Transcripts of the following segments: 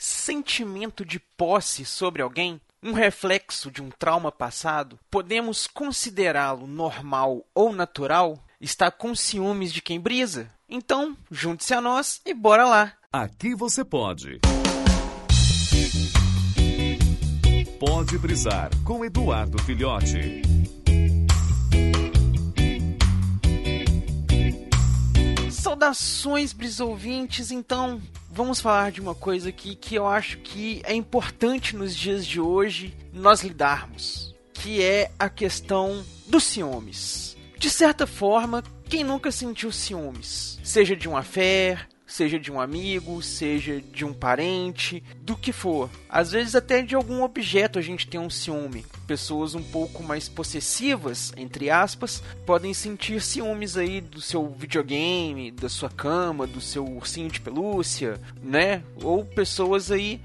sentimento de posse sobre alguém? Um reflexo de um trauma passado? Podemos considerá-lo normal ou natural? Está com ciúmes de quem brisa? Então, junte-se a nós e bora lá! Aqui você pode. Pode brisar com Eduardo Filhote. Saudações, brisouvintes! Então, vamos falar de uma coisa aqui que eu acho que é importante nos dias de hoje nós lidarmos, que é a questão dos ciúmes. De certa forma, quem nunca sentiu ciúmes? Seja de uma fé, seja de um amigo, seja de um parente, do que for. Às vezes até de algum objeto a gente tem um ciúme. Pessoas um pouco mais possessivas, entre aspas, podem sentir ciúmes aí do seu videogame, da sua cama, do seu ursinho de pelúcia, né? Ou pessoas aí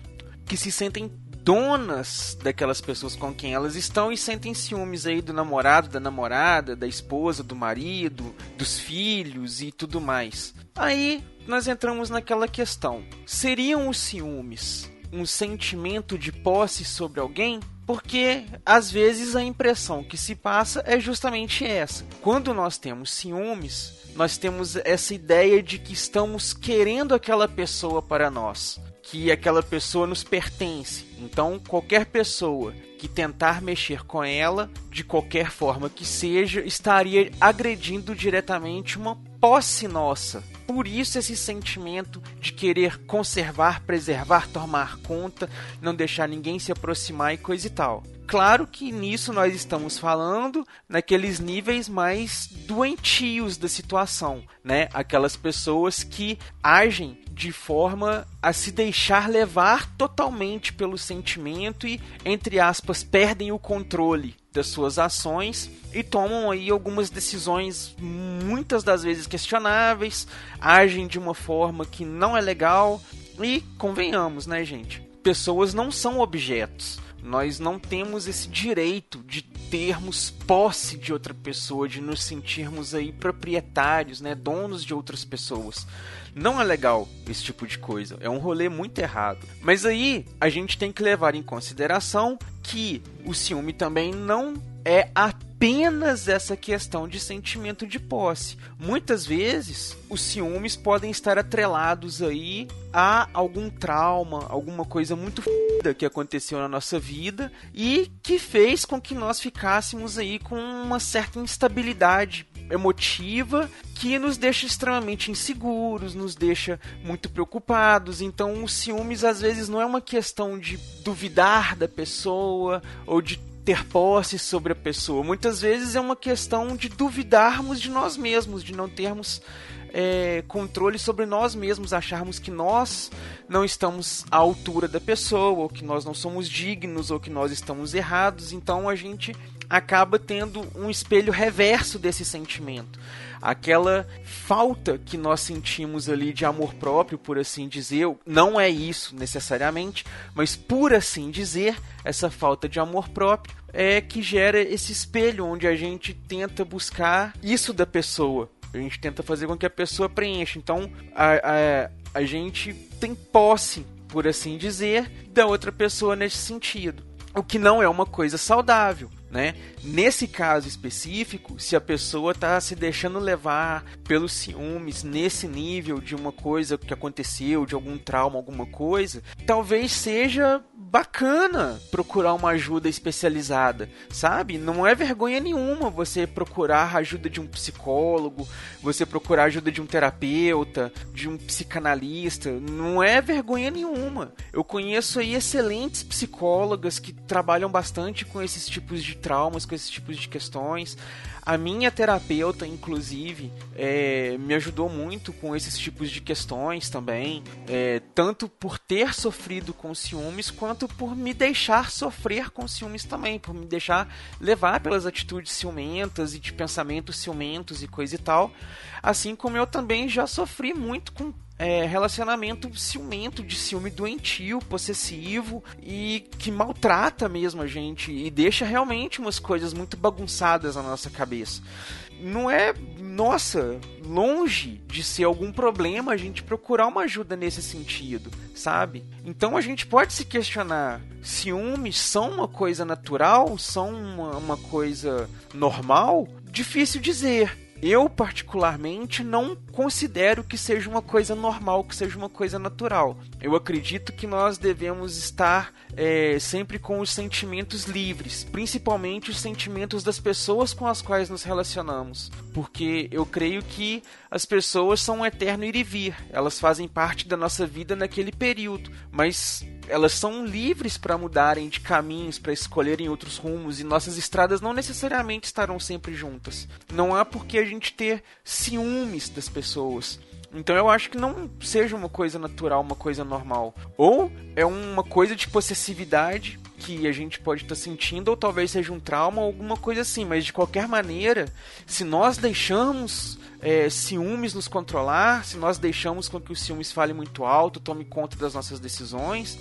que se sentem donas daquelas pessoas com quem elas estão e sentem ciúmes aí do namorado, da namorada, da esposa, do marido, dos filhos e tudo mais. Aí nós entramos naquela questão: seriam os ciúmes um sentimento de posse sobre alguém? Porque às vezes a impressão que se passa é justamente essa. Quando nós temos ciúmes, nós temos essa ideia de que estamos querendo aquela pessoa para nós, que aquela pessoa nos pertence. Então, qualquer pessoa que tentar mexer com ela, de qualquer forma que seja, estaria agredindo diretamente uma posse nossa. Por isso esse sentimento de querer conservar, preservar, tomar conta, não deixar ninguém se aproximar e coisa e tal. Claro que nisso nós estamos falando naqueles níveis mais doentios da situação, né? Aquelas pessoas que agem de forma a se deixar levar totalmente pelo sentimento e, entre aspas, perdem o controle das suas ações e tomam aí algumas decisões muitas das vezes questionáveis, agem de uma forma que não é legal e convenhamos, né, gente? Pessoas não são objetos. Nós não temos esse direito de termos posse de outra pessoa, de nos sentirmos aí proprietários, né, donos de outras pessoas. Não é legal esse tipo de coisa, é um rolê muito errado. Mas aí a gente tem que levar em consideração que o ciúme também não é apenas essa questão de sentimento de posse. Muitas vezes os ciúmes podem estar atrelados aí a algum trauma, alguma coisa muito f... que aconteceu na nossa vida e que fez com que nós ficássemos aí com uma certa instabilidade emotiva que nos deixa extremamente inseguros, nos deixa muito preocupados. Então, os ciúmes às vezes não é uma questão de duvidar da pessoa ou de ter posse sobre a pessoa. Muitas vezes é uma questão de duvidarmos de nós mesmos, de não termos é, controle sobre nós mesmos, acharmos que nós não estamos à altura da pessoa, ou que nós não somos dignos, ou que nós estamos errados. Então a gente acaba tendo um espelho reverso desse sentimento. Aquela falta que nós sentimos ali de amor próprio, por assim dizer, não é isso necessariamente, mas por assim dizer, essa falta de amor próprio é que gera esse espelho onde a gente tenta buscar isso da pessoa. A gente tenta fazer com que a pessoa preencha. Então, a, a, a gente tem posse, por assim dizer, da outra pessoa nesse sentido. O que não é uma coisa saudável né? Nesse caso específico, se a pessoa está se deixando levar pelos ciúmes nesse nível de uma coisa que aconteceu, de algum trauma, alguma coisa, talvez seja bacana procurar uma ajuda especializada, sabe? Não é vergonha nenhuma você procurar a ajuda de um psicólogo, você procurar a ajuda de um terapeuta, de um psicanalista, não é vergonha nenhuma. Eu conheço aí excelentes psicólogas que trabalham bastante com esses tipos de traumas, com esses tipos de questões. A minha terapeuta, inclusive, é, me ajudou muito com esses tipos de questões também, é, tanto por ter sofrido com ciúmes, quanto por me deixar sofrer com ciúmes também, por me deixar levar pelas atitudes ciumentas e de pensamentos ciumentos e coisa e tal. Assim como eu também já sofri muito com é, relacionamento ciumento, de ciúme doentio, possessivo e que maltrata mesmo a gente e deixa realmente umas coisas muito bagunçadas na nossa cabeça. não é, nossa, longe de ser algum problema a gente procurar uma ajuda nesse sentido, sabe? Então a gente pode se questionar: ciúmes são uma coisa natural? São uma, uma coisa normal? Difícil dizer. Eu, particularmente, não considero que seja uma coisa normal, que seja uma coisa natural. Eu acredito que nós devemos estar é, sempre com os sentimentos livres, principalmente os sentimentos das pessoas com as quais nos relacionamos, porque eu creio que as pessoas são um eterno ir e vir, elas fazem parte da nossa vida naquele período, mas elas são livres para mudarem de caminhos, para escolherem outros rumos, e nossas estradas não necessariamente estarão sempre juntas. Não há por que a gente ter ciúmes das pessoas. Então eu acho que não seja uma coisa natural, uma coisa normal. Ou é uma coisa de possessividade que a gente pode estar tá sentindo, ou talvez seja um trauma alguma coisa assim. Mas de qualquer maneira, se nós deixamos é, ciúmes nos controlar, se nós deixamos com que o ciúmes fale muito alto, tome conta das nossas decisões,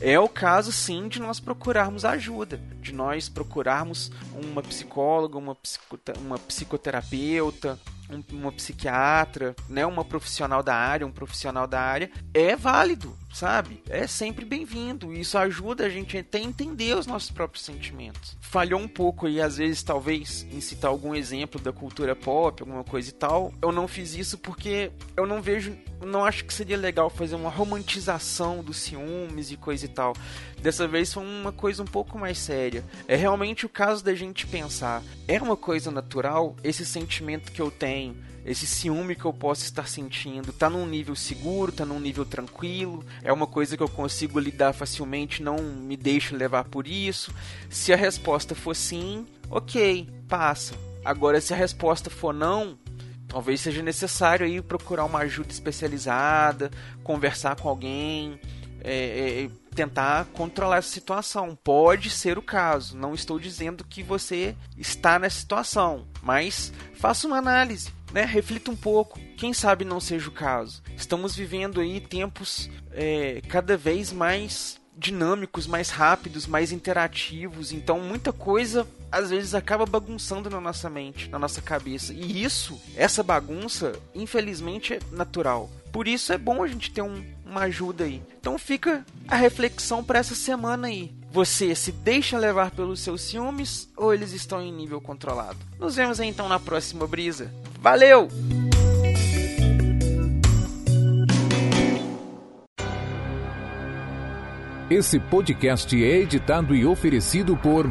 é o caso sim de nós procurarmos ajuda, de nós procurarmos uma psicóloga, uma, uma psicoterapeuta, um, uma psiquiatra, né, uma profissional da área, um profissional da área, é válido, sabe? É sempre bem-vindo. Isso ajuda a gente até a entender os nossos próprios sentimentos. Falhou um pouco aí, às vezes, talvez, em citar algum exemplo da cultura pop, alguma coisa e tal. Eu não fiz isso porque eu não vejo, não acho que seria legal fazer uma romantização dos ciúmes e coisa e tal. Dessa vez foi uma coisa um pouco mais séria. É realmente o caso da gente pensar: é uma coisa natural esse sentimento que eu tenho? Esse ciúme que eu posso estar sentindo tá num nível seguro, tá num nível tranquilo, é uma coisa que eu consigo lidar facilmente, não me deixo levar por isso. Se a resposta for sim, ok, passa. Agora, se a resposta for não, talvez seja necessário aí procurar uma ajuda especializada, conversar com alguém, é, é, tentar controlar essa situação. Pode ser o caso. Não estou dizendo que você está nessa situação, mas faça uma análise né, reflita um pouco. Quem sabe não seja o caso. Estamos vivendo aí tempos é, cada vez mais dinâmicos, mais rápidos, mais interativos. Então muita coisa às vezes acaba bagunçando na nossa mente, na nossa cabeça. E isso, essa bagunça, infelizmente é natural. Por isso é bom a gente ter um, uma ajuda aí. Então fica a reflexão para essa semana aí. Você se deixa levar pelos seus ciúmes ou eles estão em nível controlado? Nos vemos então na próxima brisa. Valeu! Esse podcast é editado e oferecido por